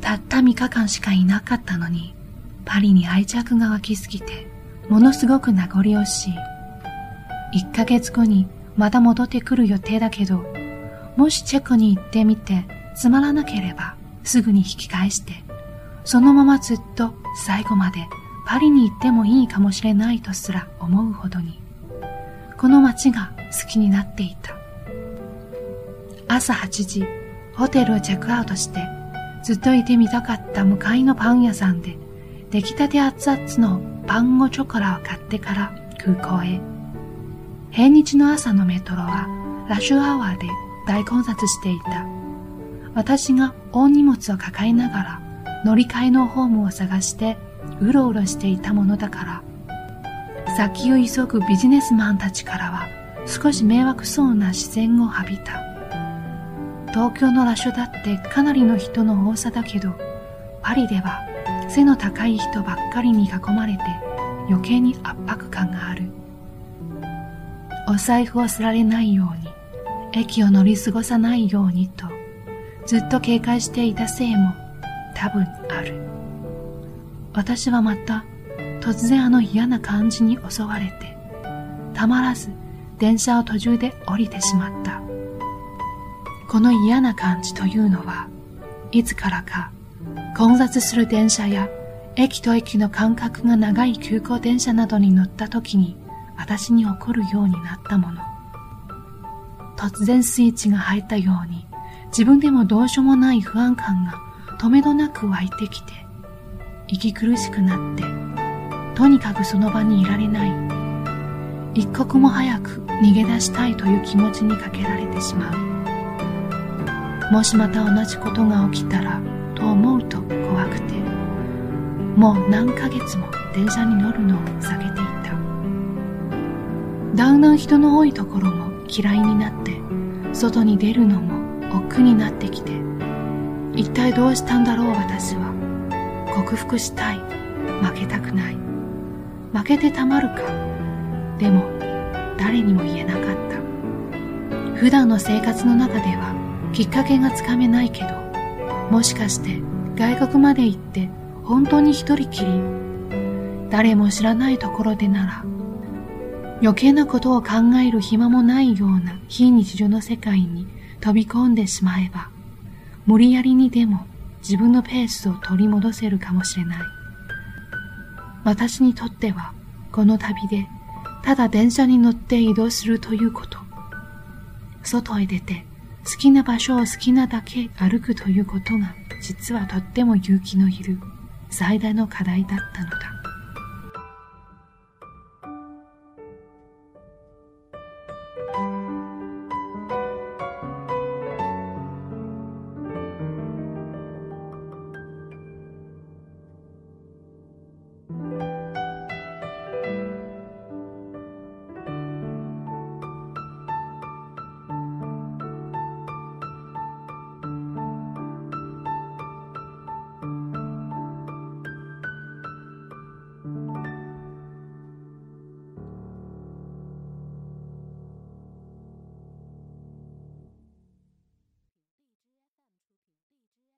たった3日間しかいなかったのに、パリに愛着が湧きすぎて、ものすごく名残惜しい。1ヶ月後にまた戻ってくる予定だけど、もしチェコに行ってみてつまらなければすぐに引き返して、そのままずっと最後までパリに行ってもいいかもしれないとすら思うほどに、この街が好きになっていた。朝8時、ホテルをチェックアウトして、ずっといてみたかった向かいのパン屋さんで、出来たて熱々のパンゴチョコラを買ってから空港へ。平日の朝のメトロはラッシュアワーで大混雑していた。私が大荷物を抱えながら乗り換えのホームを探してうろうろしていたものだから、先を急ぐビジネスマンたちからは少し迷惑そうな視線を浴びた。東京のラッシュだってかなりの人の多さだけど、パリでは背の高い人ばっかりに囲まれて余計に圧迫感がある。お財布をすられないように、駅を乗り過ごさないようにと、ずっと警戒していたせいも多分ある。私はまた突然あの嫌な感じに襲われて、たまらず電車を途中で降りてしまった。この嫌な感じというのは、いつからか混雑する電車や駅と駅の間隔が長い急行電車などに乗った時に私に起こるようになったもの。突然スイッチが入ったように自分でもどうしようもない不安感が止めどなく湧いてきて息苦しくなってとにかくその場にいられない一刻も早く逃げ出したいという気持ちにかけられてしまうもしまた同じことが起きたらと思うと怖くて。もう何ヶ月も電車に乗るのを避けていた。だんだん人の多いところも嫌いになって外に出るのも億劫になってきて。一体どうしたんだろう私は。克服したい。負けたくない。負けてたまるか。でも誰にも言えなかった。普段の生活の中ではきっかけがつかめないけどもしかして外国まで行って本当に一人きり誰も知らないところでなら余計なことを考える暇もないような非日常の世界に飛び込んでしまえば無理やりにでも自分のペースを取り戻せるかもしれない。私にとってはこの旅でただ電車に乗って移動するということ。外へ出て好きな場所を好きなだけ歩くということが実はとっても勇気のいる最大の課題だったのだ。